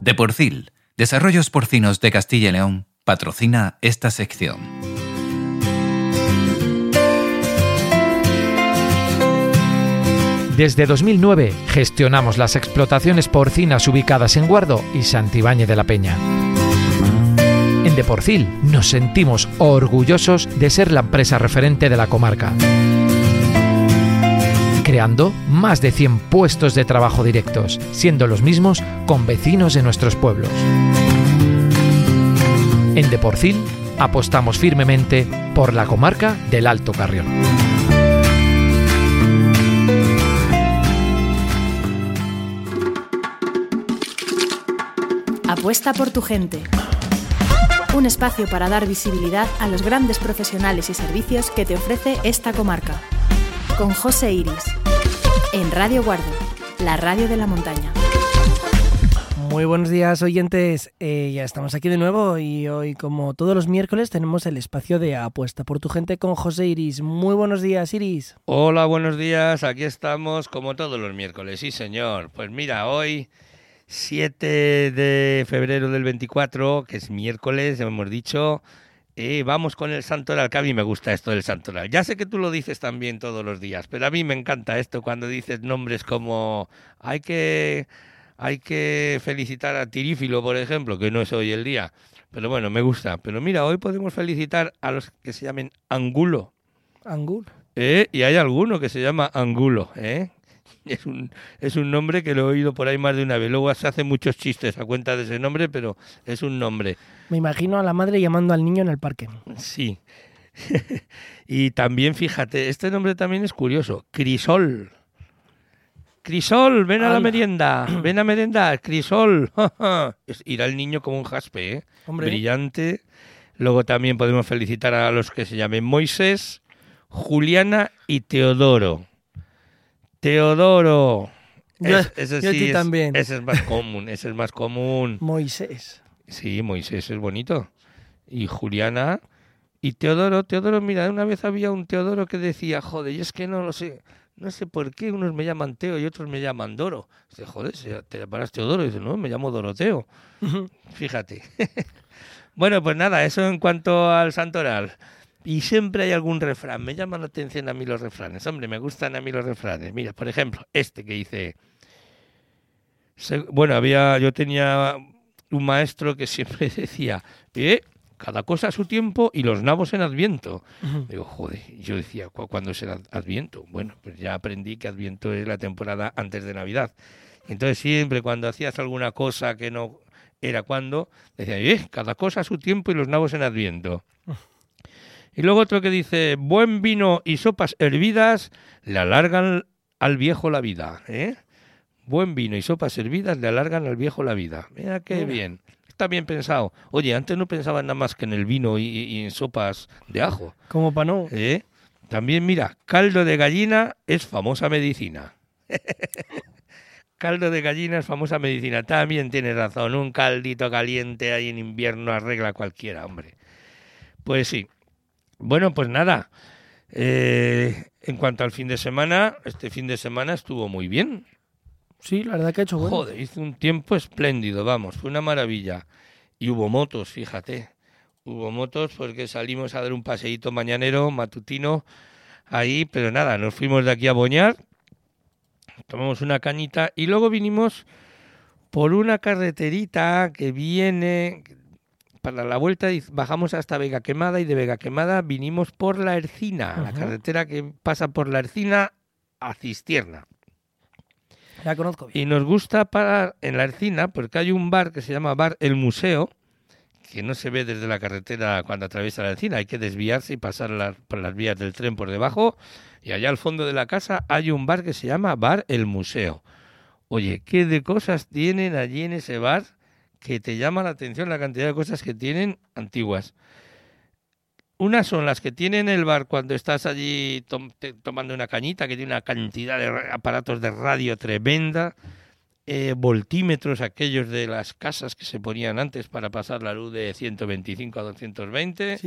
De Porcil, Desarrollos Porcinos de Castilla y León, patrocina esta sección. Desde 2009 gestionamos las explotaciones porcinas ubicadas en Guardo y Santibáñez de la Peña. En Deporcil nos sentimos orgullosos de ser la empresa referente de la comarca, creando más de 100 puestos de trabajo directos, siendo los mismos con vecinos de nuestros pueblos. En Deporcil apostamos firmemente por la comarca del Alto Carrión. Apuesta por tu gente. Un espacio para dar visibilidad a los grandes profesionales y servicios que te ofrece esta comarca. Con José Iris. En Radio Guardo, la radio de la montaña. Muy buenos días oyentes, Eh, ya estamos aquí de nuevo y hoy como todos los miércoles tenemos el espacio de apuesta por tu gente con José Iris. Muy buenos días Iris. Hola, buenos días. Aquí estamos como todos los miércoles. Sí, señor. Pues mira, hoy 7 de febrero del 24, que es miércoles, ya hemos dicho, eh, vamos con el santoral, que a mí me gusta esto del santoral. Ya sé que tú lo dices también todos los días, pero a mí me encanta esto cuando dices nombres como hay que hay que felicitar a Tirífilo, por ejemplo, que no es hoy el día. Pero bueno, me gusta. Pero mira, hoy podemos felicitar a los que se llamen Angulo. Angulo. ¿eh? Y hay alguno que se llama Angulo. ¿eh? Es, un, es un nombre que lo he oído por ahí más de una vez. Luego se hacen muchos chistes a cuenta de ese nombre, pero es un nombre. Me imagino a la madre llamando al niño en el parque. Sí. y también, fíjate, este nombre también es curioso. Crisol. Crisol, ven a la merienda, ven a merendar, Crisol. Irá el niño como un jaspe, ¿eh? Hombre. Brillante. Luego también podemos felicitar a los que se llamen Moisés, Juliana y Teodoro. Teodoro. Yo- Es- ese yo sí es- también. Ese es más común, ese es más común. Moisés. Sí, Moisés es bonito. Y Juliana y Teodoro. Teodoro, mira, una vez había un Teodoro que decía, joder, yo es que no lo sé. No sé por qué unos me llaman Teo y otros me llaman Doro. Dice, joder, te llamarás Teodoro. Dice, no, me llamo Doroteo. Fíjate. bueno, pues nada, eso en cuanto al santoral. Y siempre hay algún refrán. Me llaman la atención a mí los refranes. Hombre, me gustan a mí los refranes. Mira, por ejemplo, este que dice... Bueno, había, yo tenía un maestro que siempre decía, eh, cada cosa a su tiempo y los nabos en Adviento. Digo, joder, yo decía, "¿Cu- ¿cuándo es el Ad- Adviento? Bueno, pues ya aprendí que Adviento es la temporada antes de Navidad. Entonces siempre cuando hacías alguna cosa que no era cuando, decía, eh, cada cosa a su tiempo y los nabos en Adviento. Y luego otro que dice, buen vino y sopas hervidas le alargan al viejo la vida. ¿eh? Buen vino y sopas hervidas le alargan al viejo la vida. Mira qué Mira. bien. Está bien pensado. Oye, antes no pensaban nada más que en el vino y, y en sopas de ajo. Como para no. ¿eh? También mira, caldo de gallina es famosa medicina. caldo de gallina es famosa medicina. También tienes razón. Un caldito caliente ahí en invierno arregla cualquiera, hombre. Pues sí. Bueno, pues nada. Eh, en cuanto al fin de semana, este fin de semana estuvo muy bien. Sí, la verdad que ha hecho bueno. Joder, hizo un tiempo espléndido, vamos, fue una maravilla. Y hubo motos, fíjate. Hubo motos porque salimos a dar un paseíto mañanero, matutino, ahí, pero nada, nos fuimos de aquí a Boñar, tomamos una cañita y luego vinimos por una carreterita que viene para la vuelta y bajamos hasta Vega Quemada y de Vega Quemada vinimos por la Ercina, la carretera que pasa por la Ercina a Cistierna. La conozco bien. Y nos gusta parar en la Ercina porque hay un bar que se llama Bar El Museo, que no se ve desde la carretera cuando atraviesa la Ercina. Hay que desviarse y pasar por las vías del tren por debajo. Y allá al fondo de la casa hay un bar que se llama Bar El Museo. Oye, ¿qué de cosas tienen allí en ese bar? que te llama la atención la cantidad de cosas que tienen antiguas. Unas son las que tienen el bar cuando estás allí tomando una cañita, que tiene una cantidad de aparatos de radio tremenda, eh, voltímetros aquellos de las casas que se ponían antes para pasar la luz de 125 a 220,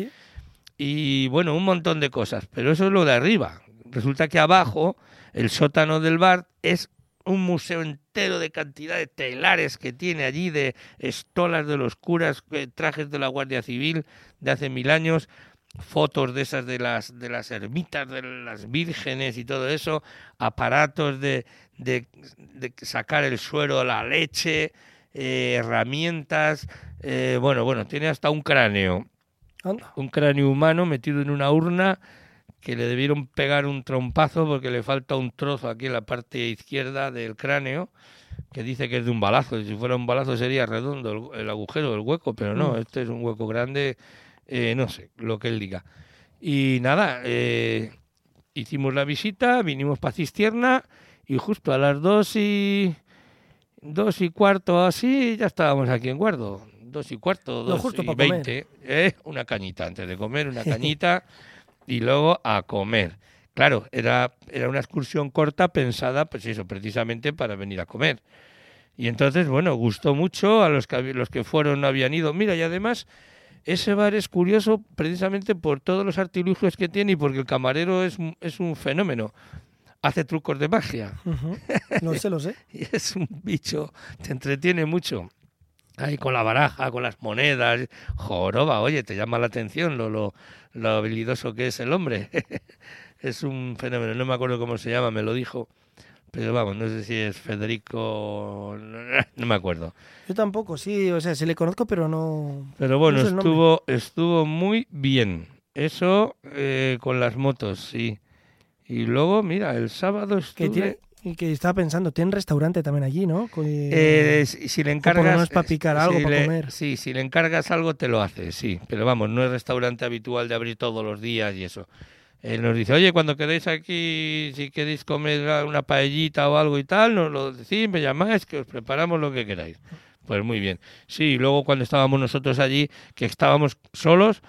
y bueno, un montón de cosas, pero eso es lo de arriba. Resulta que abajo, el sótano del bar es un museo entero de cantidad de telares que tiene allí, de estolas de los curas, eh, trajes de la Guardia Civil de hace mil años, fotos de esas de las de las ermitas de las vírgenes y todo eso, aparatos de, de, sacar el suero la leche, eh, herramientas, eh, bueno, bueno, tiene hasta un cráneo, un cráneo humano metido en una urna que le debieron pegar un trompazo porque le falta un trozo aquí en la parte izquierda del cráneo que dice que es de un balazo. Si fuera un balazo sería redondo el, agujero, el hueco, pero no, mm. este es un hueco grande eh, no sé, lo que él diga. Y nada, eh, hicimos la visita, vinimos para Cistierna y justo a las dos y dos y cuarto así ya estábamos aquí en Guardo. Dos y cuarto, dos y veinte. ¿eh? Una cañita antes de comer, una cañita y luego a comer. Claro, era, era una excursión corta pensada, pues eso, precisamente para venir a comer. Y entonces, bueno, gustó mucho, a los que, los que fueron no habían ido. Mira, y además ese bar es curioso precisamente por todos los artilugios que tiene y porque el camarero es, es un fenómeno. Hace trucos de magia. No sé, lo sé. y es un bicho, te entretiene mucho. Ahí con la baraja, con las monedas. Joroba, oye, te llama la atención lo, lo, lo habilidoso que es el hombre. es un fenómeno, no me acuerdo cómo se llama, me lo dijo pero vamos, no sé si es Federico, no, me acuerdo. Yo tampoco, sí, o sea, se le conozco, pero no. Pero bueno, estuvo, estuvo muy bien. Eso eh, con las motos, sí. Y luego, mira, el sábado estuve... y que estaba pensando, tiene restaurante también allí, ¿no? Eh, si, le encargas... No es para picar algo, para comer. Sí, si le encargas algo te lo hace, sí. Pero vamos, no es restaurante habitual de abrir todos los días y eso. Él nos dice, oye, cuando queréis aquí, si queréis comer una paellita o algo y tal, nos lo decís, me llamáis, que os preparamos lo que queráis. Pues muy bien. Sí, luego cuando estábamos nosotros allí, que estábamos solos,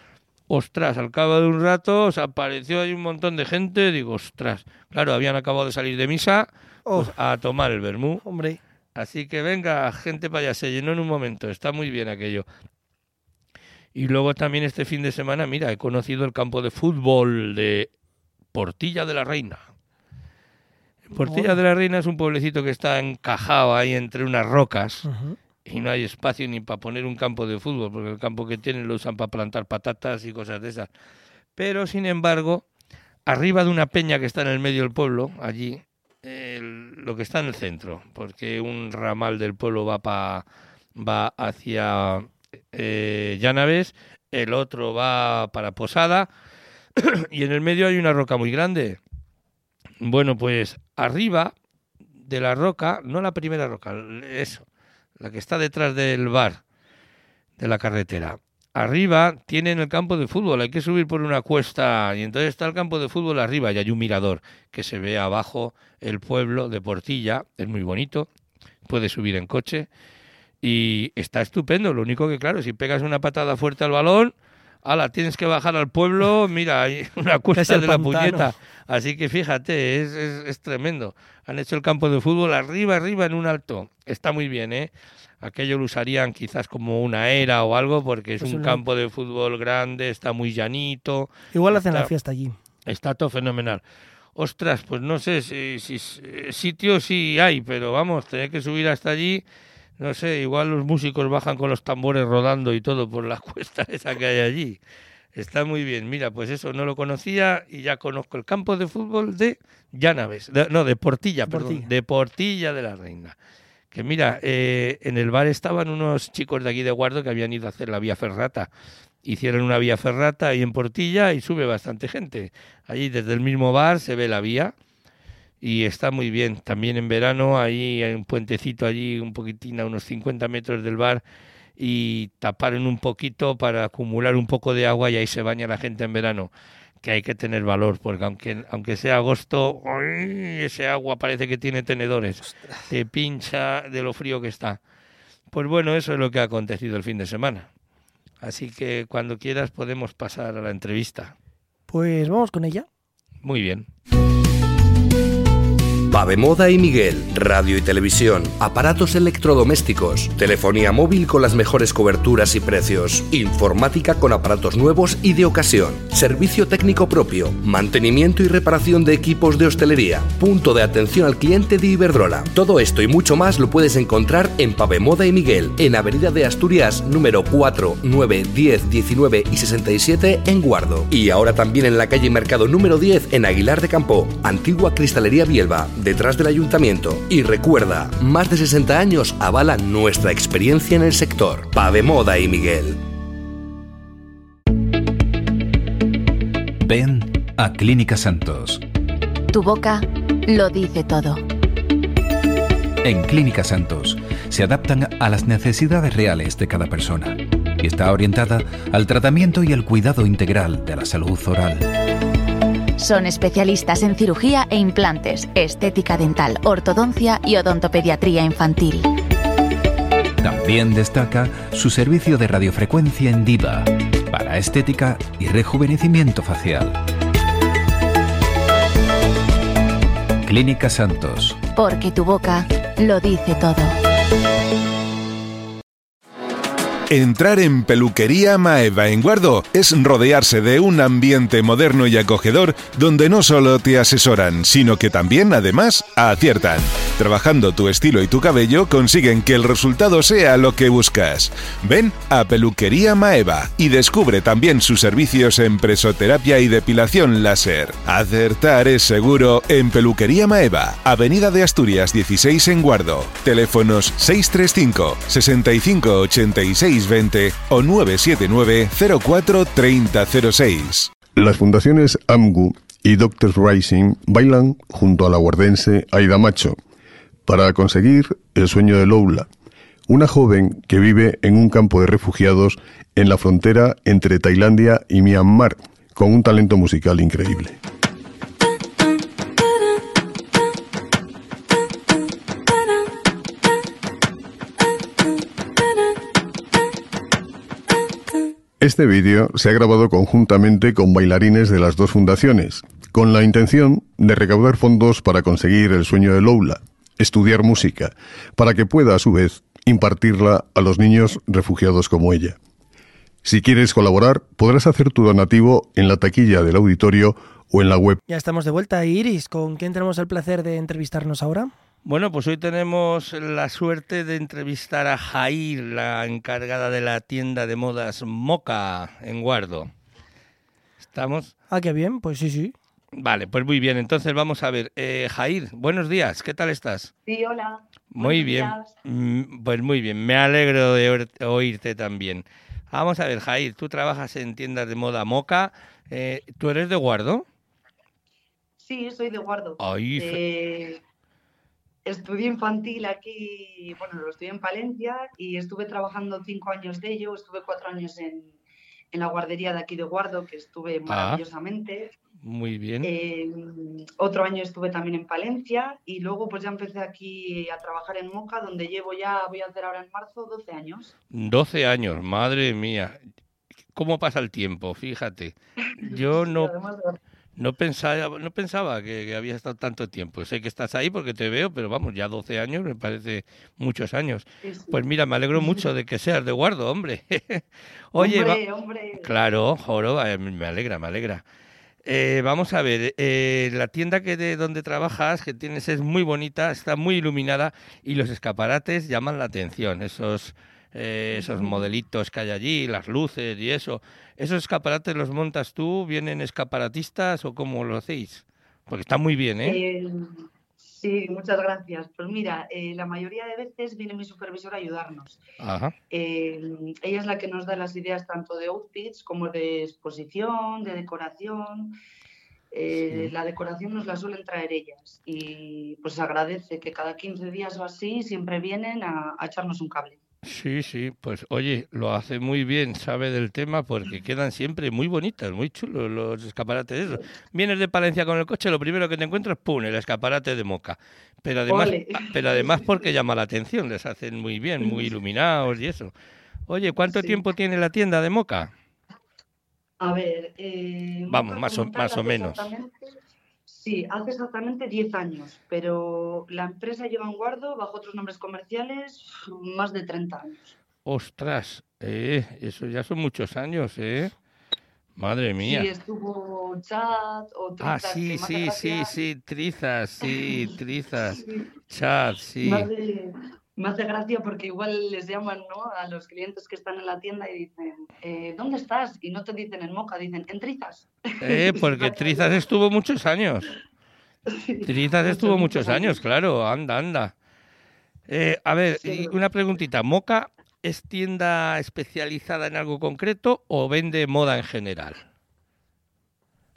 ostras, al cabo de un rato os apareció ahí un montón de gente, digo, ostras, claro, habían acabado de salir de misa pues, oh. a tomar el vermú. Hombre. Así que venga, gente para allá, se llenó en un momento, está muy bien aquello. Y luego también este fin de semana, mira, he conocido el campo de fútbol de Portilla de la Reina. Portilla de la Reina es un pueblecito que está encajado ahí entre unas rocas y no hay espacio ni para poner un campo de fútbol, porque el campo que tienen lo usan para plantar patatas y cosas de esas. Pero, sin embargo, arriba de una peña que está en el medio del pueblo, allí, lo que está en el centro, porque un ramal del pueblo va, pa, va hacia eh, Llanaves, el otro va para Posada y en el medio hay una roca muy grande. Bueno, pues arriba de la roca, no la primera roca, eso, la que está detrás del bar de la carretera. Arriba tienen el campo de fútbol, hay que subir por una cuesta y entonces está el campo de fútbol arriba y hay un mirador que se ve abajo el pueblo de Portilla, es muy bonito, puede subir en coche y está estupendo. Lo único que, claro, si pegas una patada fuerte al balón, ala, tienes que bajar al pueblo, mira, hay una cuesta de la puñeta. Así que fíjate, es, es, tremendo. Han hecho el campo de fútbol arriba, arriba en un alto. Está muy bien, ¿eh? Aquello lo usarían quizás como una era o algo, porque es, pues un campo de fútbol grande, está muy llanito. Igual hacen la fiesta allí. Está todo fenomenal. Ostras, pues no sé si, si sitio sí hay, pero vamos, tener que subir hasta allí no sé, igual los músicos bajan con los tambores rodando y todo por la cuesta esa que hay allí. Está muy bien. Mira, pues eso no lo conocía y ya conozco el campo de fútbol de Llanaves. no, de Portilla, perdón. De Portilla de la Reina. Que mira, eh, en el bar estaban unos chicos de aquí de Guardo que habían ido a hacer la vía ferrata. Hicieron una vía ferrata ahí en Portilla y sube bastante gente. Allí desde el mismo bar se ve la vía y está muy bien. También en verano ahí hay un puentecito allí, un poquitín a unos 50 metros del bar y taparon un poquito para acumular un poco de agua y ahí se baña la gente en verano que hay que tener valor, porque aunque, aunque sea agosto, ese agua parece que tiene tenedores, te pincha de lo frío que está. Pues bueno, eso es lo que ha acontecido el fin de semana. Así que cuando quieras podemos pasar a la entrevista. Pues vamos con ella. Muy bien. Moda y Miguel, radio y televisión, aparatos electrodomésticos, telefonía móvil con las mejores coberturas y precios, informática con aparatos nuevos y de ocasión, servicio técnico propio, mantenimiento y reparación de equipos de hostelería, punto de atención al cliente de Iberdrola. Todo esto y mucho más lo puedes encontrar en Moda y Miguel, en Avenida de Asturias número 4, 9, 10, 19 y 67 en Guardo. Y ahora también en la calle Mercado número 10 en Aguilar de Campo, antigua Cristalería Bielba detrás del ayuntamiento. Y recuerda, más de 60 años avalan nuestra experiencia en el sector. Pave Moda y Miguel. Ven a Clínica Santos. Tu boca lo dice todo. En Clínica Santos se adaptan a las necesidades reales de cada persona y está orientada al tratamiento y al cuidado integral de la salud oral. Son especialistas en cirugía e implantes, estética dental, ortodoncia y odontopediatría infantil. También destaca su servicio de radiofrecuencia en Diva para estética y rejuvenecimiento facial. Clínica Santos. Porque tu boca lo dice todo. Entrar en Peluquería Maeva en Guardo es rodearse de un ambiente moderno y acogedor donde no solo te asesoran, sino que también, además, aciertan. Trabajando tu estilo y tu cabello consiguen que el resultado sea lo que buscas. Ven a Peluquería Maeva y descubre también sus servicios en presoterapia y depilación láser. Acertar es seguro en Peluquería Maeva, Avenida de Asturias 16 en Guardo. Teléfonos 635 65 86 620 o 979 04 3006. Las fundaciones AMGU y Doctors Rising bailan junto a la guardense Aida Macho para conseguir el sueño de Loula, una joven que vive en un campo de refugiados en la frontera entre Tailandia y Myanmar, con un talento musical increíble. Este vídeo se ha grabado conjuntamente con bailarines de las dos fundaciones, con la intención de recaudar fondos para conseguir el sueño de Loula, estudiar música, para que pueda a su vez impartirla a los niños refugiados como ella. Si quieres colaborar, podrás hacer tu donativo en la taquilla del auditorio o en la web. Ya estamos de vuelta, Iris. ¿Con quién tenemos el placer de entrevistarnos ahora? Bueno, pues hoy tenemos la suerte de entrevistar a Jair, la encargada de la tienda de modas Moca en Guardo. ¿Estamos? Ah, qué bien, pues sí, sí. Vale, pues muy bien. Entonces vamos a ver. Eh, Jair, buenos días, ¿qué tal estás? Sí, hola. Muy bien. Mm, pues muy bien, me alegro de oírte también. Vamos a ver, Jair, tú trabajas en tiendas de moda Moca. Eh, ¿Tú eres de Guardo? Sí, soy de Guardo. Ay, eh, estudié infantil aquí, bueno, lo estudié en Palencia y estuve trabajando cinco años de ello, estuve cuatro años en, en la guardería de aquí de Guardo, que estuve ah. maravillosamente. muy bien. Eh, otro año estuve también en Palencia y luego pues ya empecé aquí a trabajar en Moca, donde llevo ya, voy a hacer ahora en marzo, 12 años. 12 años, madre mía. ¿Cómo pasa el tiempo? Fíjate. Yo no... No pensaba, no pensaba que, había estado tanto tiempo. Sé que estás ahí porque te veo, pero vamos, ya 12 años me parece muchos años. Pues mira, me alegro mucho de que seas de guardo, hombre. Oye, hombre, claro, joro, eh, me alegra, me alegra. Eh, vamos a ver, eh, la tienda que de donde trabajas, que tienes, es muy bonita, está muy iluminada y los escaparates llaman la atención. Esos eh, esos modelitos que hay allí, las luces y eso. ¿Esos escaparates los montas tú? ¿Vienen escaparatistas o cómo lo hacéis? Porque está muy bien, ¿eh? eh sí, muchas gracias. Pues mira, eh, la mayoría de veces viene mi supervisor a ayudarnos. ella es la que nos da las ideas tanto de outfits como de exposición, de decoración. La decoración nos la suelen traer ellas y pues agradece que cada 15 días o así siempre vienen a echarnos un cable. Sí, sí, pues oye, lo hace muy bien, sabe del tema porque quedan siempre muy bonitas, muy chulos los escaparates. Vienes de Palencia con el coche, lo primero que te encuentras, ¡pum!, el escaparate de Moca. Pero además, ah, pero además porque llama la atención, les hacen muy bien, muy iluminados y eso. Oye, ¿cuánto tiempo tiene la tienda de Moca? A ver, eh, vamos, más o, más o menos. Sí, hace exactamente 10 años, pero la empresa lleva en guardo, bajo otros nombres comerciales, más de 30 años. Ostras, eh, eso ya son muchos años, ¿eh? Madre mía. Sí, estuvo chat o Ah, sí, sí, sí, sí, trizas, sí, trizas. Chat, sí me hace gracia porque igual les llaman ¿no? a los clientes que están en la tienda y dicen, eh, ¿dónde estás? Y no te dicen en Moca, dicen en Trizas. Eh, porque Trizas estuvo muchos años. Trizas estuvo muchos años, claro, anda, anda. Eh, a ver, una preguntita, ¿Moca es tienda especializada en algo concreto o vende moda en general?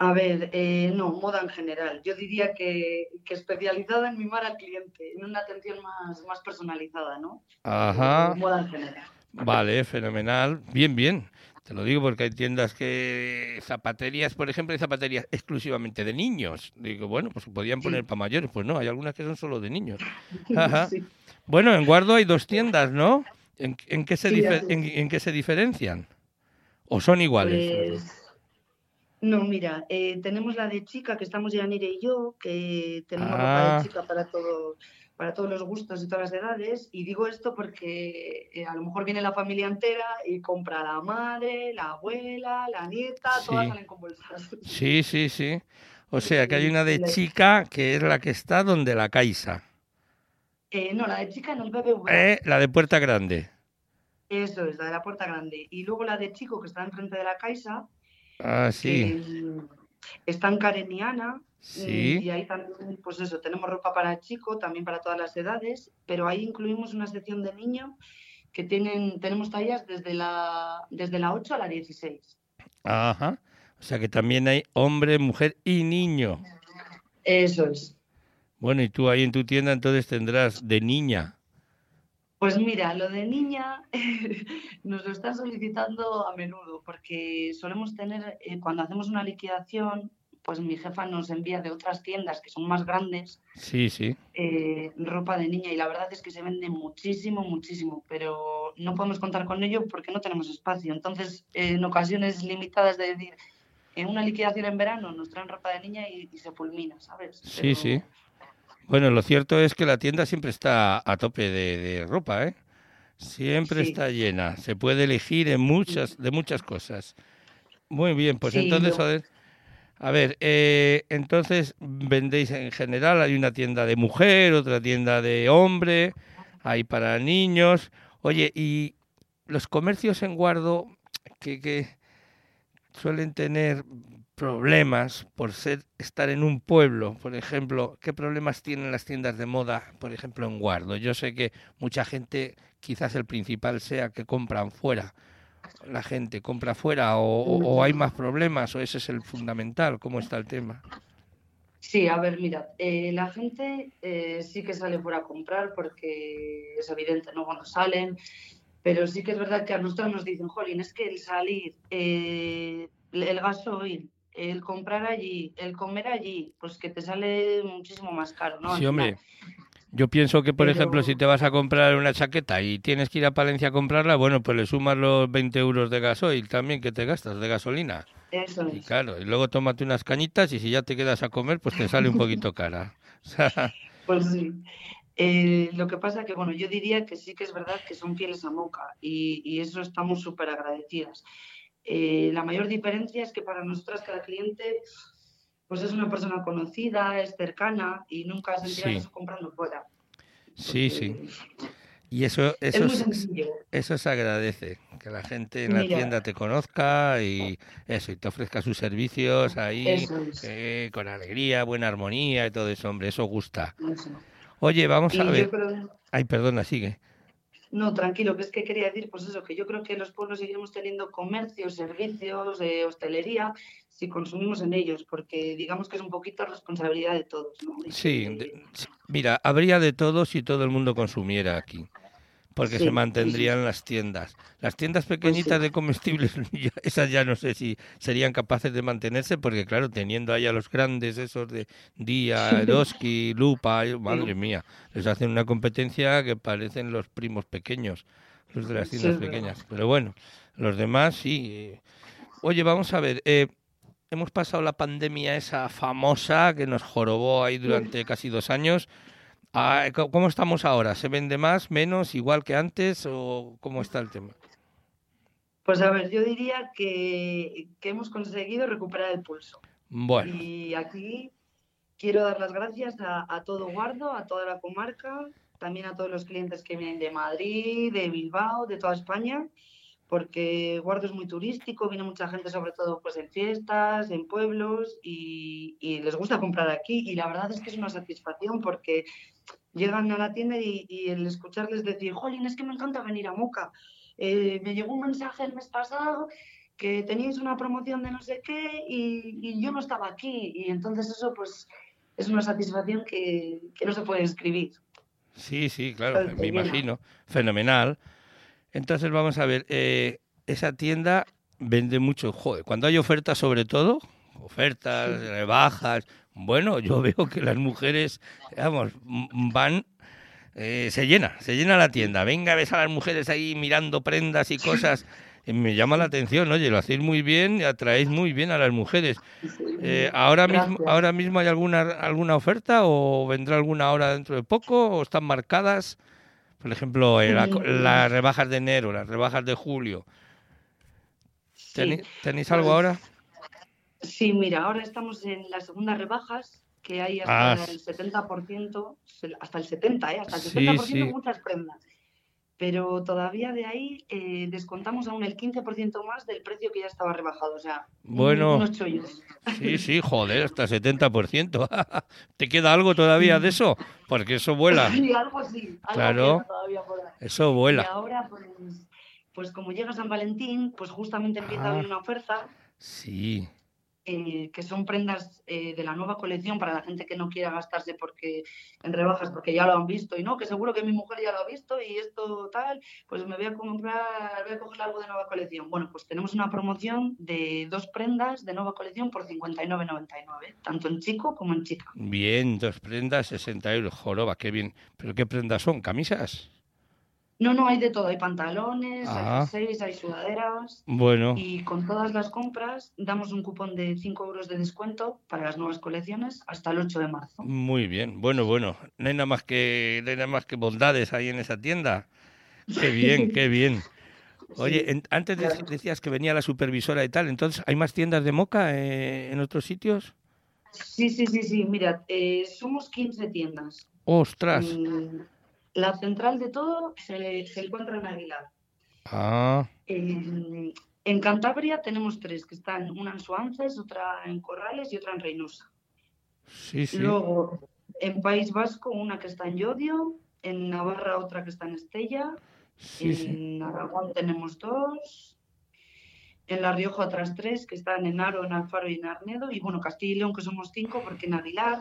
A ver, eh, no, moda en general. Yo diría que, especializada en mimar al cliente, en una atención más, más personalizada, ¿no? Ajá. Eh, moda en general. Vale, fenomenal. Bien, bien. Te lo digo porque hay tiendas que zapaterías, por ejemplo, hay zapaterías exclusivamente de niños. Digo, bueno, pues podían poner para mayores. Pues no, hay algunas que son solo de niños. Ajá. Bueno, en Guardo hay dos tiendas, ¿no? ¿En, qué, se en, qué se diferencian? ¿O son iguales? Pues... No, mira, eh, tenemos la de chica, que estamos Yanire y yo, que tenemos ropa de ah. chica para todo, para todos los gustos y todas las edades. Y digo esto porque eh, a lo mejor viene la familia entera y compra la madre, la abuela, la nieta, todas salen con bolsas. Sí, sí, sí. O sea que hay una de chica que es la que está donde la Caixa. Eh, no, la de chica en el BBV. Eh, la de Puerta Grande. Eso es, la de la Puerta Grande. Y luego la de chico que está enfrente de la Caixa Ah, sí. Eh, está en Careniana. Sí. Y ahí también, pues eso, tenemos ropa para chico, también para todas las edades, pero ahí incluimos una sección de niño que tienen, tenemos tallas desde la, desde la 8 a la 16. Ajá. O sea que también hay hombre, mujer y niño. Eso es. Bueno, y tú ahí en tu tienda entonces tendrás de niña. Pues mira, lo de niña nos lo están solicitando a menudo porque solemos tener, eh, cuando hacemos una liquidación, pues mi jefa nos envía de otras tiendas que son más grandes. Sí, sí. Eh, ropa de niña y la verdad es que se vende muchísimo, muchísimo, pero no podemos contar con ello porque no tenemos espacio. Entonces, en ocasiones limitadas de decir, en una liquidación en verano nos traen ropa de niña y, se fulmina, ¿sabes? Sí, sí. Bueno, lo cierto es que la tienda siempre está a tope de, ropa, ¿eh? Siempre está llena. Se puede elegir en muchas, de muchas cosas. Muy bien, pues entonces, a ver, eh, entonces vendéis en general, hay una tienda de mujer, otra tienda de hombre, hay para niños. Oye, y los comercios en guardo que, que suelen tener problemas por ser estar en un pueblo, por ejemplo, qué problemas tienen las tiendas de moda, por ejemplo, en Guardo. Yo sé que mucha gente, quizás el principal sea que compran fuera. La gente compra fuera o, hay más problemas o ese es el fundamental. ¿Cómo está el tema? Sí, a ver, mira, eh, la gente eh, sí que sale fuera a comprar porque es evidente, ¿no? Bueno, salen, pero sí que es verdad que a nosotros nos dicen, Jolín, es que el salir, eh, el gasoil, el comprar allí, el comer allí, pues que te sale muchísimo más caro, ¿no? Sí, hombre. Yo pienso que, por ejemplo, si te vas a comprar una chaqueta y tienes que ir a Palencia a comprarla, bueno, pues le sumas los 20 euros de gasoil también que te gastas de gasolina. Eso y claro, y luego tómate unas cañitas y si ya te quedas a comer, pues te sale un poquito cara. pues sí. Eh, lo que pasa que, bueno, yo diría que sí que es verdad que son fieles a Moca y, y eso estamos súper agradecidas. Eh, la mayor diferencia es que para nosotras cada cliente pues es una persona conocida, es cercana y nunca se eso comprando fuera. Sí, sí. Y eso, eso, eso se agradece, que la gente en la tienda te conozca y eso, y te ofrezca sus servicios ahí eh, con alegría, buena armonía y todo eso, hombre, eso gusta. Oye, vamos a ver. Ay, perdona, sigue. No, tranquilo, que es que quería decir, pues eso, que yo creo que los pueblos seguiremos teniendo comercios, servicios, de hostelería, si consumimos en ellos, porque digamos que es un poquito responsabilidad de todos. ¿no? Sí, mira, habría de todo si todo el mundo consumiera aquí. Porque se mantendrían las tiendas. Las tiendas pues pequeñitas de comestibles, esas ya no sé si serían capaces de mantenerse, porque claro, teniendo ahí a los grandes, esos de Día, Eroski, Lupa, madre mía, les hacen una competencia que parecen los primos pequeños, los de las tiendas pequeñas. Pero bueno, los demás sí. Oye, vamos a ver, eh, hemos pasado la pandemia esa famosa que nos jorobó ahí durante casi dos años. Ah, ¿Cómo estamos ahora? ¿Se vende más, menos, igual que antes o cómo está el tema? Pues a ver, yo diría que, hemos conseguido recuperar el pulso. Bueno. Y aquí quiero dar las gracias a, todo Guardo, a toda la comarca, también a todos los clientes que vienen de Madrid, de Bilbao, de toda España, porque Guardo es muy turístico, viene mucha gente sobre todo pues en fiestas, en pueblos y, y les gusta comprar aquí y la verdad es que es una satisfacción porque llegan a la tienda y, el escucharles decir, jolín, es que me encanta venir a Moca. Eh, me llegó un mensaje el mes pasado que teníais una promoción de no sé qué y, yo no estaba aquí. Y entonces eso pues es una satisfacción que, no se puede escribir. Sí, sí, claro, me imagino. Fenomenal. Entonces vamos a ver, eh, esa tienda vende mucho, joder, cuando hay ofertas sobre todo, ofertas, rebajas, bueno, yo veo que las mujeres, vamos, van eh, se llena, se llena la tienda. Venga, ves a las mujeres ahí mirando prendas y cosas. me llama la atención, oye, lo hacéis muy bien y atraéis muy bien a las mujeres. Eh, ahora mismo, ahora mismo hay alguna alguna oferta o vendrá alguna hora dentro de poco o están marcadas, por ejemplo, eh, las rebajas de enero, las rebajas de julio. ¿Tenéis algo ahora? Sí, mira, ahora estamos en las segundas rebajas, que hay hasta ah, el 70%, hasta el 70%, ¿eh? hasta el 70% muchas prendas. Pero todavía de ahí eh, descontamos aún el 15% más del precio que ya estaba rebajado. O sea, bueno, unos chollos. Sí, sí, joder, hasta el 70%. ¿Te queda algo todavía de eso? Porque eso vuela. Sí, algo sí. claro, eso vuela. Y ahora, pues, pues, como llega San Valentín, pues justamente empieza a haber ah. una oferta. Sí. Eh, que son prendas eh, de la nueva colección para la gente que no quiera gastarse porque en rebajas porque ya lo han visto y no, que seguro que mi mujer ya lo ha visto y esto tal, pues me voy a comprar, voy a coger algo de nueva colección. Bueno, pues tenemos una promoción de dos prendas de nueva colección por 59,99, tanto en chico como en chica. Bien, dos prendas, 60 euros, joroba, qué bien. ¿Pero qué prendas son? ¿Camisas? No, no, hay de todo. Hay pantalones, hay jerseys, hay sudaderas. Bueno. Y con todas las compras damos un cupón de 5 euros de descuento para las nuevas colecciones hasta el 8 de marzo. Muy bien. Bueno, bueno. No hay nada más que, nada más que bondades ahí en esa tienda. Qué bien, qué bien. Oye, antes decías que venía la supervisora y tal, entonces, ¿hay más tiendas de moca eh, en otros sitios? Sí, sí, sí, sí. Mira, eh, somos 15 tiendas. ¡Ostras! La central de todo se, encuentra en Aguilar. Ah. En, Cantabria tenemos tres, que están una en Suances, otra en Corrales y otra en Reynosa. Sí, sí. Luego, en País Vasco, una que está en Llodio, en Navarra otra que está en Estella, en Aragón tenemos dos, en La Rioja otras tres, que están en Aro, en Alfaro y en Arnedo, y bueno, Castilla y León, que somos cinco, porque en Aguilar,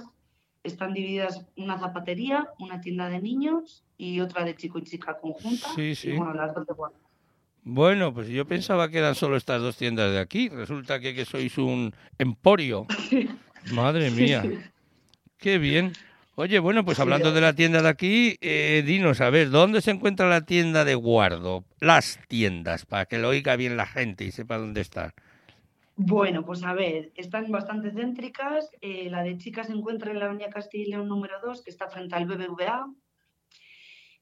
están divididas una zapatería, una tienda de niños y otra de chico y chica conjunta. Sí, sí. bueno, las dos de Bueno, pues yo pensaba que eran solo estas dos tiendas de aquí. Resulta que, que sois un emporio. Madre mía. Qué bien. Oye, bueno, pues hablando de la tienda de aquí, eh, dinos, a ver, ¿dónde se encuentra la tienda de guardo? Las tiendas, para que lo oiga bien la gente y sepa dónde están. Bueno, pues a ver, están bastante céntricas. Eh, la de chicas se encuentra en la avenida Castilla y León número 2, que está frente al BBVA.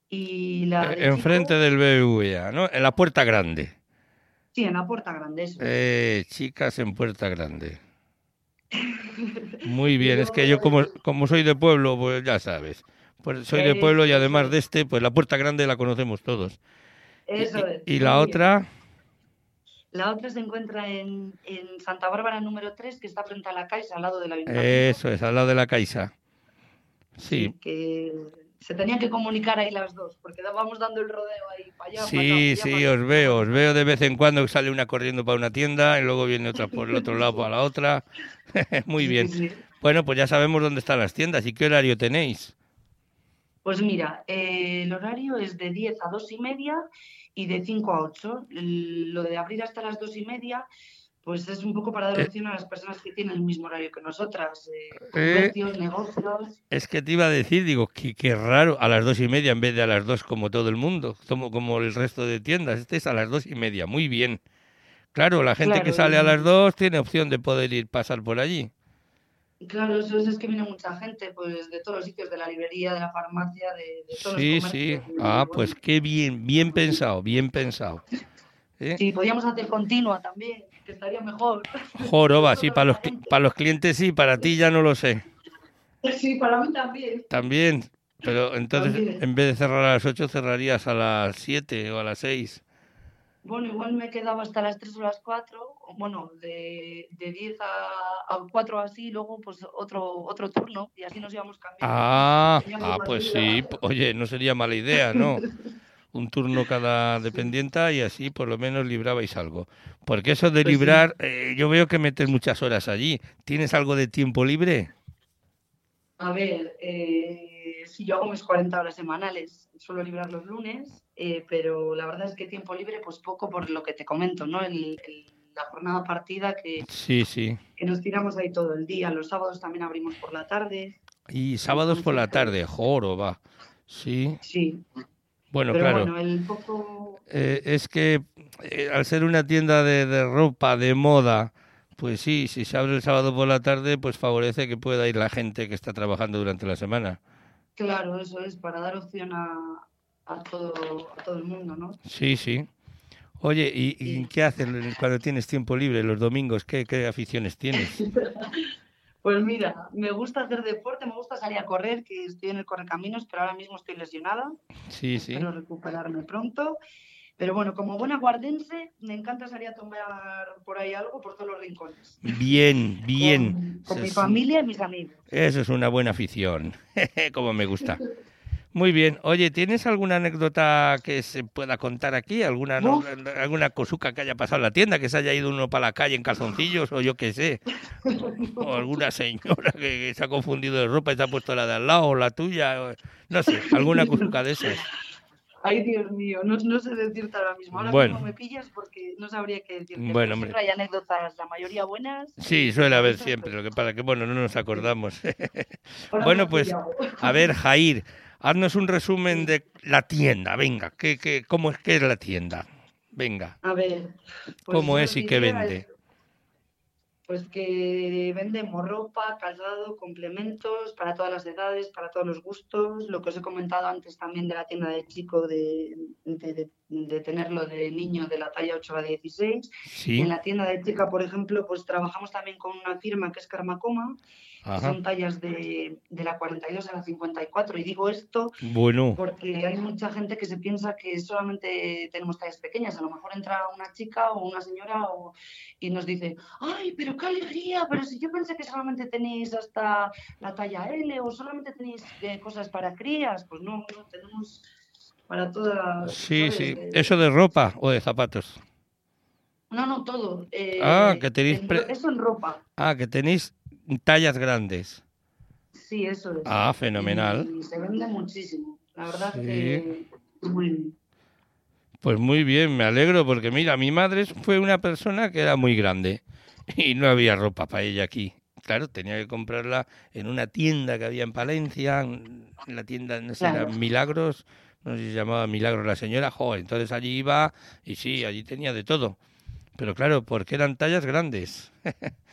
Y la eh, Enfrente del BBVA, ¿no? En la Puerta Grande. Sí, en la Puerta Grande, eso. Eh, chicas en Puerta Grande. Muy bien, es que yo como, como soy de pueblo, pues ya sabes. Pues soy de pueblo y además de este, pues la Puerta Grande la conocemos todos. Eso es. y la otra... La otra se encuentra en, Santa Bárbara número 3, que está frente a la Caixa, al lado de la Ayuntamiento. Eso es, al lado de la Caixa. Sí. que se tenían que comunicar ahí las dos, porque vamos dando el rodeo ahí para allá. Sí, sí, os veo, os veo de vez en cuando que sale una corriendo para una tienda y luego viene otra por el otro lado para la otra. Muy bien. Bueno, pues ya sabemos dónde están las tiendas y qué horario tenéis. Pues mira, eh, el horario es de 10 a 2 y media y de 5 a 8. Lo de abrir hasta las 2 y media, pues es un poco para dar eh. opción a las personas que tienen el mismo horario que nosotras. Eh, negocios. Es que te iba a decir, digo, que, qué raro, a las 2 y media en vez de a las 2 como todo el mundo, como, como el resto de tiendas. Este es a las 2 y media, muy bien. Claro, la gente que sale a las 2 tiene opción de poder ir pasar por allí. Claro, eso es, que viene mucha gente, pues de todos los sitios, de la librería, de la farmacia, de, todos sí, los Sí, sí. Ah, pues qué bien, bien pensado, bien pensado. ¿Eh? Sí, podríamos hacer continua también, que estaría mejor. Joroba, sí, para los, para los clientes sí, para ti ya no lo sé. Sí, para mí también. También, pero entonces en vez de cerrar a las 8 cerrarías a las 7 o a las 6. Bueno, igual me quedaba hasta las 3 o las 4, bueno, de, de 10 a, a 4 así, luego pues otro otro turno y así nos íbamos cambiando. Ah, ah pues sí, oye, no sería mala idea, ¿no? Un turno cada dependienta y así por lo menos librabais algo. Porque eso de pues librar, eh, yo veo que metes muchas horas allí. ¿Tienes algo de tiempo libre? A ver, eh, si yo hago mis 40 horas semanales, suelo librar los lunes eh, pero la verdad es que tiempo libre, pues poco por lo que te comento, ¿no? El, la jornada partida que, sí, sí. que nos tiramos ahí todo el día. Los sábados también abrimos por la tarde. Y sábados por la tarde, joro, va. Sí. Sí. Bueno, claro. Bueno, el poco... Eh, es que eh, al ser una tienda de, de ropa, de moda, pues sí, si se abre el sábado por la tarde, pues favorece que pueda ir la gente que está trabajando durante la semana. Claro, eso es, para dar opción a, a todo, a todo el mundo, ¿no? Sí, sí. Oye, ¿y, qué haces cuando tienes tiempo libre los domingos? ¿Qué, qué aficiones tienes? pues mira, me gusta hacer deporte, me gusta salir a correr, que estoy en el correcaminos, pero ahora mismo estoy lesionada. Sí, sí. Espero recuperarme pronto. Pero bueno, como buena guardense, me encanta salir a tomar por ahí algo por todos los rincones. Bien, bien. Con, mi familia y mis amigos. Eso es una buena afición, como me gusta. Muy bien. Oye, ¿tienes alguna anécdota que se pueda contar aquí? ¿Alguna, alguna cosuca que haya pasado en la tienda? ¿Que se haya ido uno para la calle en calzoncillos o yo qué sé? O, alguna señora que, se ha confundido de ropa y se ha puesto la de al lado o la tuya. no sé, alguna cosuca de esas. Ay, Dios mío, no, sé decirte ahora mismo. Ahora bueno. mismo me pillas porque no sabría qué decirte. Bueno, hombre. hay anécdotas, la mayoría buenas. Sí, suele haber siempre, lo que pasa que, bueno, no nos acordamos. bueno, pues, a ver, Jair, Haznos un resumen de la tienda, venga, ¿qué, qué, cómo es que es la tienda? Venga. A ver. Pues ¿Cómo es y qué vende? pues que vendemos ropa, calzado, complementos para todas las edades, para todos los gustos. Lo que os he comentado antes también de la tienda de chico, de, de, tenerlo de niño de la talla 8 a 16. En la tienda de chica, por ejemplo, pues trabajamos también con una firma que es Karmacoma son tallas de, de, la 42 a la 54. Y digo esto bueno. porque hay mucha gente que se piensa que solamente tenemos tallas pequeñas. A lo mejor entra una chica o una señora y nos dice, ay, pero qué alegría, pero si yo pensé que solamente tenéis hasta la talla L o solamente tenéis eh, cosas para crías, pues no, no tenemos para todas. Sí, sí. ¿Eso de ropa o de zapatos? No, no, todo. Eh, ah, que tenéis... Eso en ropa. Ah, que tenéis tallas grandes. Sí, eso es. Ah, fenomenal. Y, se vende muchísimo. La verdad que muy bien. Pues muy bien, me alegro porque mira, mi madre fue una persona que era muy grande y no había ropa para ella aquí. Claro, tenía que comprarla en una tienda que había en Palencia, en la tienda, no sé, Milagros, no sé si se llamaba Milagros la señora, joven. entonces allí iba y sí, allí tenía de todo. Pero claro, porque eran tallas grandes.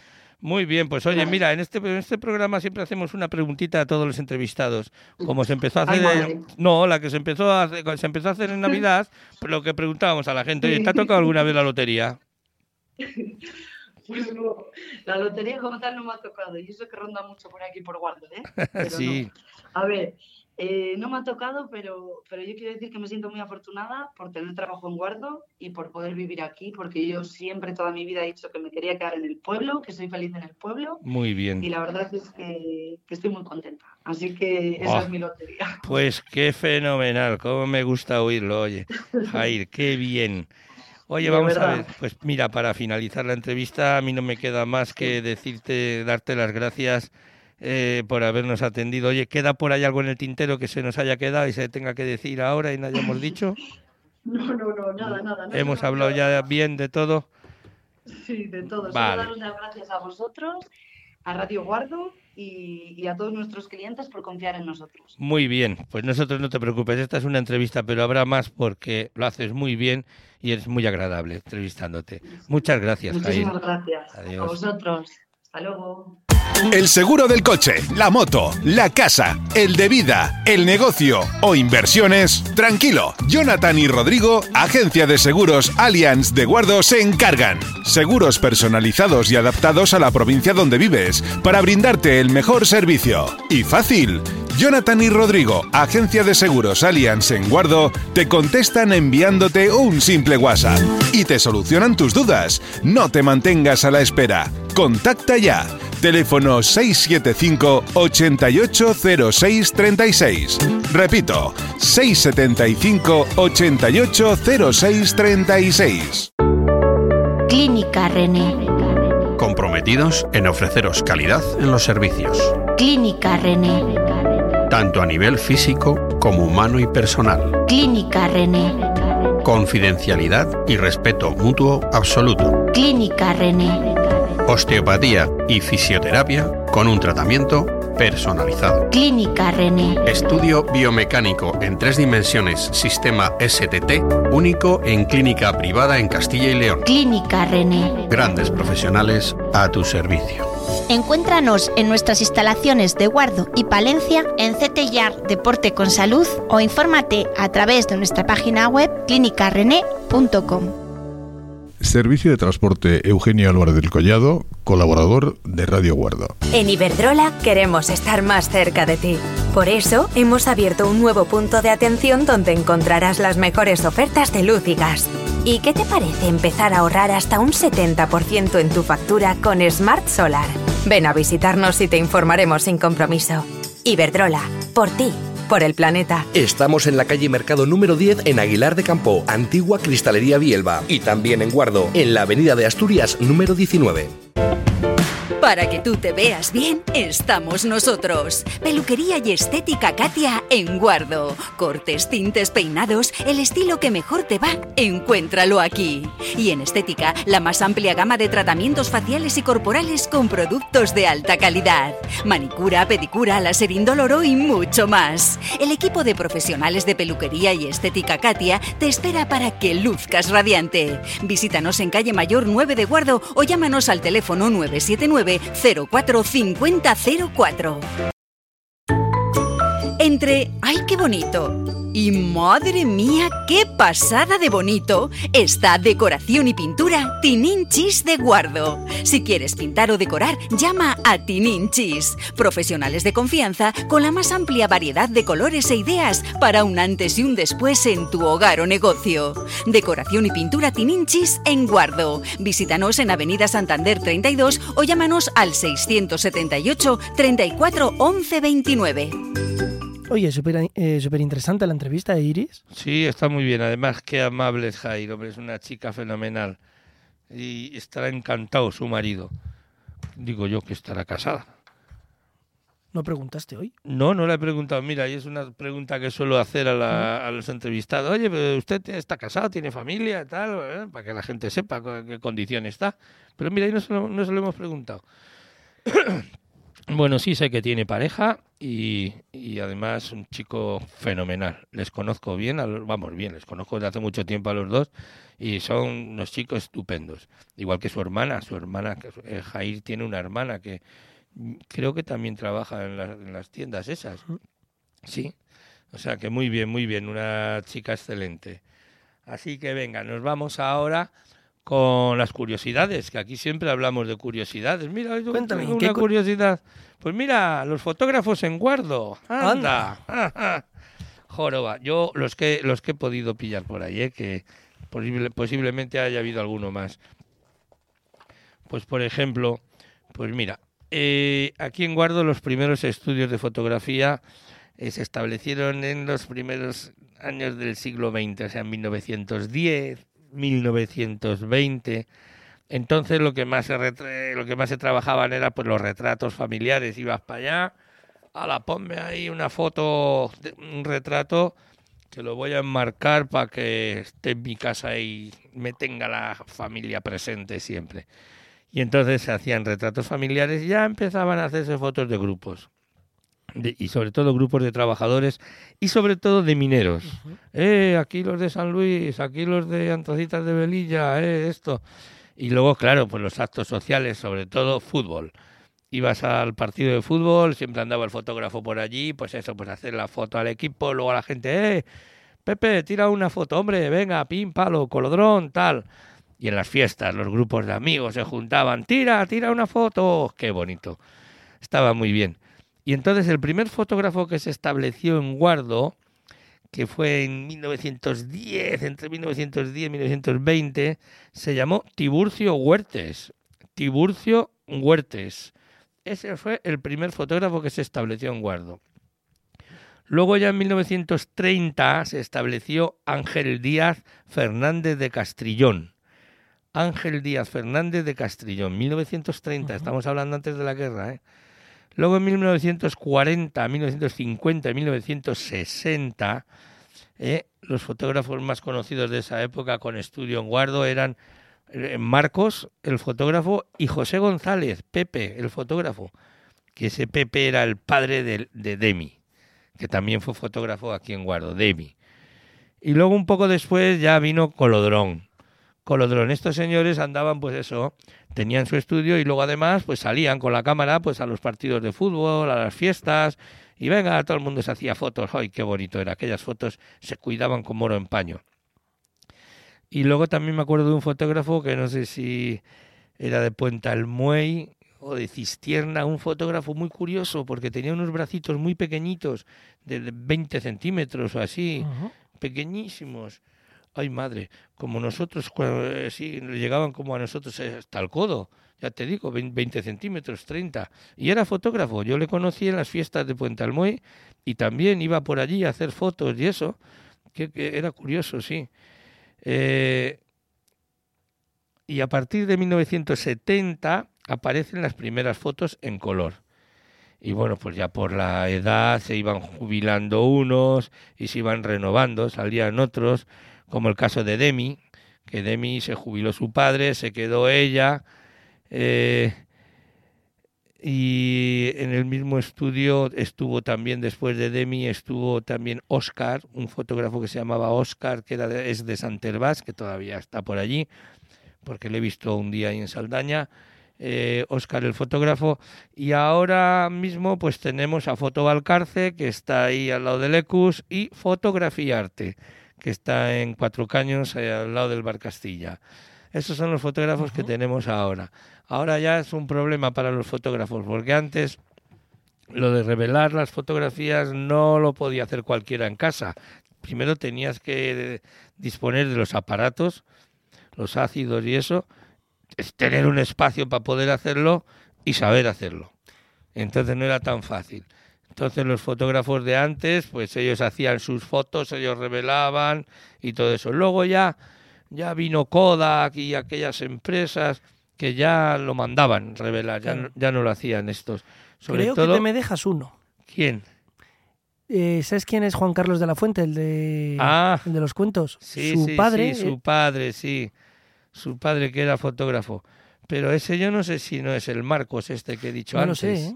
Muy bien, pues oye, mira, en este, en este programa siempre hacemos una preguntita a todos los entrevistados. Como se empezó a hacer, no, la que se empezó a hacer, se empezó a hacer en Navidad, pues lo que preguntábamos a la gente, oye, ¿te ha tocado alguna vez la lotería? Pues no, la lotería como tal no me ha tocado, y eso que ronda mucho por aquí por Guardo, ¿eh? sí. A ver, eh, no me ha tocado, pero, pero yo quiero decir que me siento muy afortunada por tener trabajo en Guardo y por poder vivir aquí, porque yo siempre toda mi vida he dicho que me quería quedar en el pueblo, que soy feliz en el pueblo. Muy bien. Y la verdad es que, estoy muy contenta. Así que esa es mi lotería. Pues qué fenomenal, cómo me gusta oírlo, oye. Jair, qué bien. Oye, vamos a ver, pues mira, para finalizar la entrevista, a mí no me queda más que decirte, darte las gracias eh, por habernos atendido. Oye, ¿queda por ahí algo en el tintero que se nos haya quedado y se tenga que decir ahora y no hayamos dicho? No, no, no, nada, nada. Hemos hablado ya bien de todo. Sí, de todo. Vale. Solo las gracias a vosotros, a Radio Guardo y, a todos nuestros clientes por confiar en nosotros. Muy bien, pues nosotros no te preocupes, esta es una entrevista, pero habrá más porque lo haces muy bien y eres muy agradable entrevistándote. Muchas gracias. Muchísimas gracias. A vosotros. Hasta luego. El seguro del coche, la moto, la casa, el de vida, el negocio o inversiones. Tranquilo, Jonathan y Rodrigo, agencia de seguros Allianz de Guardo, se encargan. Seguros personalizados y adaptados a la provincia donde vives para brindarte el mejor servicio. Y fácil. Jonathan y Rodrigo, agencia de seguros Allianz en Guardo, te contestan enviándote un simple WhatsApp y te solucionan tus dudas. No te mantengas a la espera. Contacta ya. Teléfono 675 880636. Repito, 675 880636. Clínica René. Comprometidos en ofreceros calidad en los servicios. Clínica René tanto a nivel físico como humano y personal. Clínica René. Confidencialidad y respeto mutuo absoluto. Clínica René. Osteopatía y fisioterapia con un tratamiento personalizado. Clínica René. Estudio biomecánico en tres dimensiones, sistema STT, único en clínica privada en Castilla y León. Clínica René. Grandes profesionales a tu servicio. Encuéntranos en nuestras instalaciones de Guardo y Palencia en CTYAR Deporte con Salud o infórmate a través de nuestra página web clínicarrené.com. Servicio de Transporte Eugenio Álvarez del Collado, colaborador de Radio Guardo. En Iberdrola queremos estar más cerca de ti. Por eso hemos abierto un nuevo punto de atención donde encontrarás las mejores ofertas de luz y gas. ¿Y qué te parece empezar a ahorrar hasta un 70% en tu factura con Smart Solar? Ven a visitarnos y te informaremos sin compromiso. Iberdrola, por ti el planeta. Estamos en la calle Mercado número 10 en Aguilar de Campo, antigua Cristalería Bielba. Y también en Guardo, en la Avenida de Asturias número 19. Para que tú te veas bien, estamos nosotros. Peluquería y estética Katia en Guardo. Cortes, tintes, peinados, el estilo que mejor te va, encuéntralo aquí. Y en estética, la más amplia gama de tratamientos faciales y corporales con productos de alta calidad. Manicura, pedicura, láser indoloro y mucho más. El equipo de profesionales de peluquería y estética Katia te espera para que luzcas radiante. Visítanos en calle Mayor 9 de Guardo o llámanos al teléfono 979 045004. Entre ¡ay qué bonito! Y madre mía, qué pasada de bonito está Decoración y Pintura Tininchis de Guardo. Si quieres pintar o decorar, llama a Tininchis, profesionales de confianza con la más amplia variedad de colores e ideas para un antes y un después en tu hogar o negocio. Decoración y Pintura Tininchis en Guardo. Visítanos en Avenida Santander 32 o llámanos al 678 34 11 29. Oye, súper eh, interesante la entrevista de Iris. Sí, está muy bien. Además, qué amable es Jairo, es una chica fenomenal. Y estará encantado su marido. Digo yo que estará casada. ¿No preguntaste hoy? No, no le he preguntado. Mira, y es una pregunta que suelo hacer a, los entrevistados. Oye, pero usted está casado, tiene familia, tal, ¿eh? para que la gente sepa en qué condición está. Pero mira, ahí no se no se lo hemos preguntado. Bueno, sí sé que tiene pareja y, y, además un chico fenomenal. Les conozco bien, vamos bien, les conozco desde hace mucho tiempo a los dos y son unos chicos estupendos. Igual que su hermana, su hermana, eh, Jair tiene una hermana que creo que también trabaja en, en las tiendas esas. Sí, o sea que muy bien, muy bien, una chica excelente. Así que venga, nos vamos ahora con las curiosidades, que aquí siempre hablamos de curiosidades. Mira, yo Cuéntame, tengo una curiosidad. Pues mira, los fotógrafos en guardo. Anda. Joroba. Yo los que los que he podido pillar por ahí, ¿eh? que posiblemente haya habido alguno más. Pues por ejemplo, pues mira, eh, aquí en Guardo los primeros estudios de fotografía eh, se establecieron en los primeros años del siglo XX, o sea, en 1910, 1920, Entonces lo que más se lo que más se trabajaban era pues los retratos familiares, ibas para allá, a la ponme ahí una foto, un retrato que lo voy a enmarcar para que esté en mi casa y me tenga la familia presente siempre. Y entonces se hacían retratos familiares y ya empezaban a hacerse fotos de grupos. Y sobre todo grupos de trabajadores y sobre todo de mineros. Eh, aquí los de San Luis, aquí los de Antocitas de Velilla, eh, esto. Y luego, claro, pues los actos sociales, sobre todo fútbol. Ibas al partido de fútbol, siempre andaba el fotógrafo por allí, pues eso, pues hacer la foto al equipo, luego a la gente, eh, Pepe, tira una foto, hombre, venga, pim, palo, colodrón, tal. Y en las fiestas los grupos de amigos se juntaban, tira, tira una foto, qué bonito. Estaba muy bien. Y entonces el primer fotógrafo que se estableció en Guardo, que fue en 1910, entre 1910 y 1920, se llamó Tiburcio Huertes. Tiburcio Huertes. Ese fue el primer fotógrafo que se estableció en Guardo. Luego ya en 1930 se estableció Ángel Díaz Fernández de Castrillón. Ángel Díaz Fernández de Castrillón, 1930, estamos hablando antes de la guerra. ¿eh? Luego en 1940, 1950 y 1960, ¿eh? los fotógrafos más conocidos de esa época con estudio en Guardo eran eh, Marcos, el fotógrafo, y José González, Pepe, el fotógrafo, que ese Pepe era el padre de, de Demi, que también fue fotógrafo aquí en Guardo, Demi. Y luego un poco después ya vino Colodrón, Colodrón. Estos señores andaban, pues eso, tenían su estudio y luego además, pues salían con la cámara, pues a los partidos de fútbol, a las fiestas y venga, todo el mundo se hacía fotos. ¡Ay, qué bonito era! Aquellas fotos se cuidaban como oro en paño. Y luego también me acuerdo de un fotógrafo que no sé si era de Puente Almuey o de Cistierna, un fotógrafo muy curioso porque tenía unos bracitos muy pequeñitos, de 20 centímetros o así, pequeñísimos ay madre, como nosotros, eh, sí, llegaban como a nosotros eh, hasta el codo, ya te digo, 20 centímetros, 30. Y era fotógrafo, yo le conocí en las fiestas de Puente Almoy y también iba por allí a hacer fotos y eso, que, era curioso, sí. Eh, y a partir de 1970 aparecen las primeras fotos en color. Y bueno, pues ya por la edad se iban jubilando unos y se iban renovando, salían otros como el caso de Demi, que Demi se jubiló su padre, se quedó ella, eh, y en el mismo estudio estuvo también, después de Demi, estuvo también Oscar, un fotógrafo que se llamaba Oscar, que era es de Santervás, que todavía está por allí, porque le he visto un día ahí en Saldaña, eh, Oscar el fotógrafo, y ahora mismo pues tenemos a Foto Valcarce, que está ahí al lado del Ecus, y Fotografiarte que está en Cuatro Caños, eh, al lado del Bar Castilla. Esos son los fotógrafos que tenemos ahora. Ahora ya es un problema para los fotógrafos, porque antes lo de revelar las fotografías no lo podía hacer cualquiera en casa. Primero tenías que disponer de los aparatos, los ácidos y eso, tener un espacio para poder hacerlo y saber hacerlo. Entonces no era tan fácil. Entonces los fotógrafos de antes, pues ellos hacían sus fotos, ellos revelaban y todo eso. Luego ya, ya vino Kodak y aquellas empresas que ya lo mandaban revelar, ya, no, ya no lo hacían estos. Sobre Creo que te me dejas uno. ¿Quién? Eh, ¿Sabes quién es Juan Carlos de la Fuente, el de, ah, el de los cuentos? Sí, su sí, padre. Sí, su padre, sí. Su padre que era fotógrafo. Pero ese yo no sé si no es el Marcos este que he dicho no antes. Lo sé, ¿eh?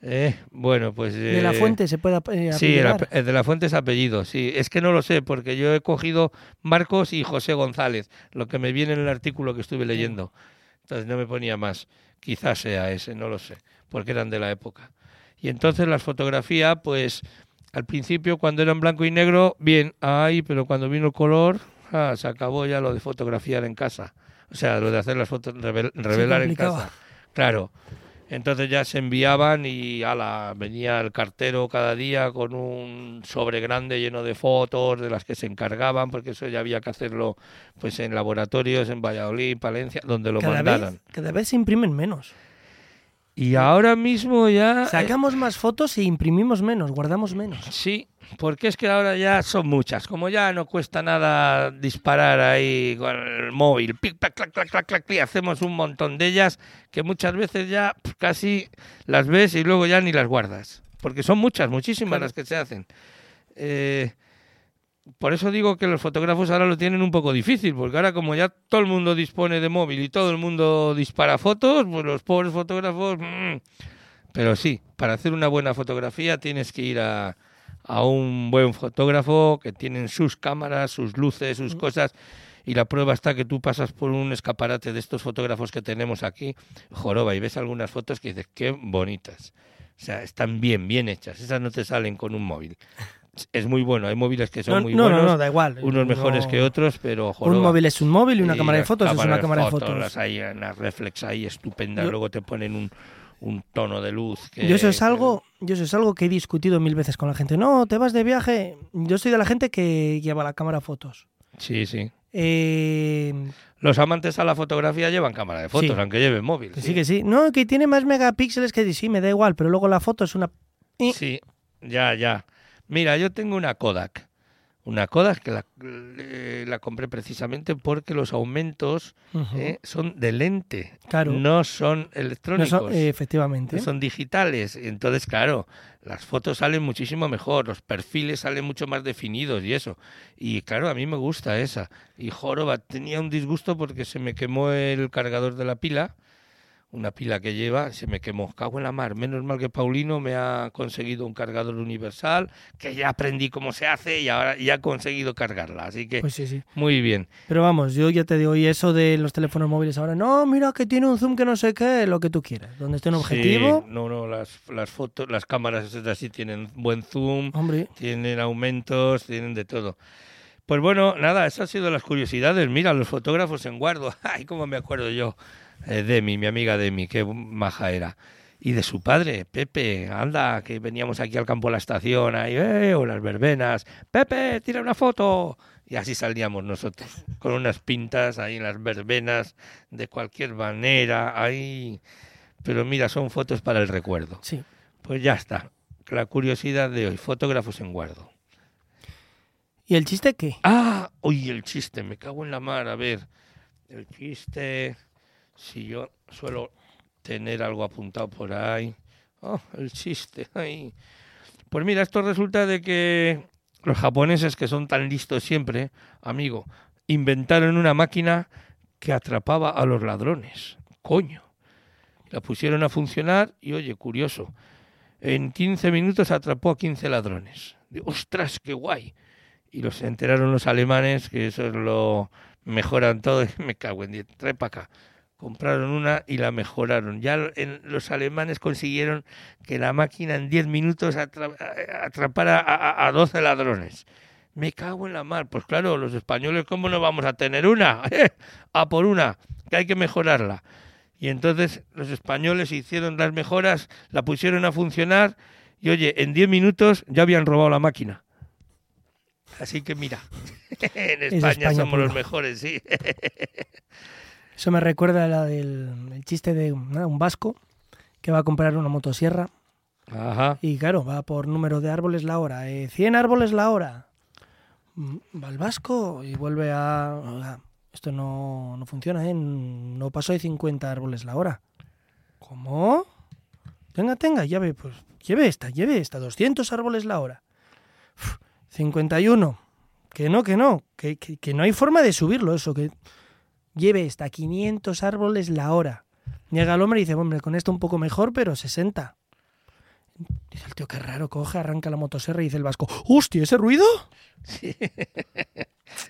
Eh, bueno, pues... ¿De la eh, Fuente se puede eh, Sí, el, de la Fuente es apellido, sí. Es que no lo sé, porque yo he cogido Marcos y José González, lo que me viene en el artículo que estuve leyendo. Entonces no me ponía más. Quizás sea ese, no lo sé, porque eran de la época. Y entonces las fotografías, pues al principio cuando eran blanco y negro, bien, ay, pero cuando vino el color, ah, se acabó ya lo de fotografiar en casa. O sea, lo de hacer las fotos, revelar en casa. Claro. Entonces ya se enviaban y ala, venía el cartero cada día con un sobre grande lleno de fotos de las que se encargaban, porque eso ya había que hacerlo pues en laboratorios en Valladolid, Palencia, donde lo cada mandaran. Vez, cada vez se imprimen menos. Y ahora mismo ya... Eh, Sacamos más fotos e imprimimos menos, guardamos menos. Sí, porque es que ahora ya son muchas. Como ya no cuesta nada disparar ahí con el móvil, pic, clac, clac, clac, clac, y hacemos un montón de ellas que muchas veces ya casi las ves y luego ya ni las guardas. Porque son muchas, muchísimas las que se hacen. Eh, por eso digo que los fotógrafos ahora lo tienen un poco difícil, porque ahora como ya todo el mundo dispone de móvil y todo el mundo dispara fotos, pues los pobres fotógrafos... Mm. Pero sí, para hacer una buena fotografía tienes que ir a, a un buen fotógrafo que tienen sus cámaras, sus luces, sus mm. cosas. Y la prueba está que tú pasas por un escaparate de estos fotógrafos que tenemos aquí, joroba, y ves algunas fotos que dices, qué bonitas. O sea, están bien, bien hechas. Esas no te salen con un móvil es muy bueno. Hay móviles que son muy buenos. No, no, da igual. Unos mejores que otros, pero Un móvil es un móvil y una cámara de fotos es una cámara de fotos. Las hay las reflex ahí estupendas. Luego te ponen un, un tono de luz. Que, yo eso es algo, yo eso es algo que he discutido mil veces con la gente. No, te vas de viaje. Yo soy de la gente que lleva la cámara de fotos. Sí, sí. Eh... Los amantes a la fotografía llevan cámara de fotos, aunque lleven móvil. sí, que sí. No, que tiene más megapíxeles que sí, me da igual, pero luego la foto es una... Sí, ya, ya. Mira, yo tengo una Kodak. Una Kodak que la, la compré precisamente porque los aumentos eh, son de lente, claro. no son electrónicos. efectivamente. son digitales. Entonces, claro, las fotos salen muchísimo mejor, los perfiles salen mucho más definidos y eso. Y claro, a mí me gusta esa. Y Joroba tenía un disgusto porque se me quemó el cargador de la pila una pila que lleva, se me quemó, cago en la mar. Menos mal que Paulino me ha conseguido un cargador universal, que ya aprendí cómo se hace y ahora ya he conseguido cargarla. Así que pues sí, sí. muy bien. Pero vamos, yo ya te digo, y eso de los teléfonos móviles ahora, no, mira que tiene un zoom que no sé qué, lo que tú quieras. Donde esté un objetivo. no, no, las, las fotos, las cámaras así tienen buen zoom, Hombre. tienen aumentos, tienen de todo. Pues bueno, nada, esas han sido las curiosidades. Mira, los fotógrafos en guardo. Ay, cómo me acuerdo yo eh, Demi, mi amiga Demi, qué maja era. Y de su padre, Pepe, anda, que veníamos aquí al campo de la estación, ahí, eh, o las verbenas, Pepe, tira una foto. Y así salíamos nosotros, con unas pintas ahí en las verbenas, de cualquier manera, ahí. Pero mira, son fotos para el recuerdo. Sí. Pues ya está. La curiosidad de hoy, fotógrafos en guardo. ¿Y el chiste qué? Ah, oye, el chiste, me cago en la mar, a ver. El chiste si yo suelo tener algo apuntado por ahí. Oh, el chiste. Ahí. Pues mira, esto resulta de que los japoneses, que son tan listos siempre, amigo, inventaron una máquina que atrapaba a los ladrones. Coño. La pusieron a funcionar y, oye, curioso, en 15 minutos atrapó a 15 ladrones. ¡Ostras, qué guay! Y los enteraron los alemanes, que eso es lo mejoran todo, me cago en 10, trae para acá compraron una y la mejoraron. Ya en, los alemanes consiguieron que la máquina en 10 minutos atrapara a, a, 12 ladrones. Me cago en la mar. Pues claro, los españoles, ¿cómo no vamos a tener una? a por una, que hay que mejorarla. Y entonces los españoles hicieron las mejoras, la pusieron a funcionar y oye, en 10 minutos ya habían robado la máquina. Así que mira, en España, somos los mejores, sí. Eso me recuerda a la del el chiste de un vasco que va a comprar una motosierra. Ajá. Y claro, va por número de árboles la hora. Eh, 100 árboles la hora. Mm, va el vasco y vuelve a... Esto no, no funciona, ¿eh? No pasó de 50 árboles la hora. ¿Cómo? Tenga, tenga, lleve, pues, lleve esta, lleve esta, 200 árboles la hora. 51. Que no, que no, que, que, que no hay forma de subirlo eso, que lleve hasta 500 árboles la hora. Llega el hombre y dice, hombre, con esto un poco mejor, pero 60. Dice el tío, qué raro, coge, arranca la motosierra y dice el vasco, ¡hostia, ese ruido! Sí.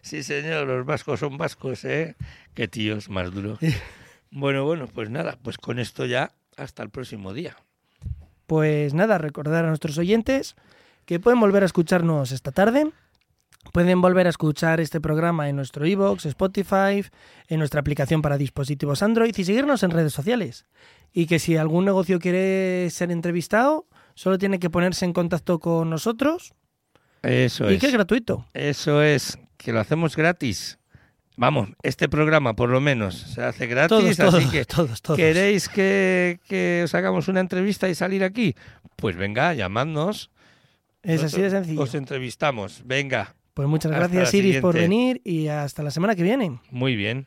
sí, señor, los vascos son vascos, ¿eh? Qué tíos más duros. bueno, bueno, pues nada, pues con esto ya hasta el próximo día. Pues nada, recordar a nuestros oyentes que pueden volver a escucharnos esta tarde Pueden volver a escuchar este programa en nuestro iBox, Spotify, en nuestra aplicación para dispositivos Android y seguirnos en redes sociales. Y que si algún negocio quiere ser entrevistado, solo tiene que ponerse en contacto con nosotros. Eso y es. que es gratuito. Eso es, que lo hacemos gratis. Vamos, este programa por lo menos se hace gratis, todos, así que todos, todos. ¿queréis que, que, os hagamos una entrevista y salir aquí? Pues venga, llamadnos. Es así de sencillo. Os entrevistamos, venga. Pues muchas gracias Iris por venir y hasta la semana que viene. Muy bien.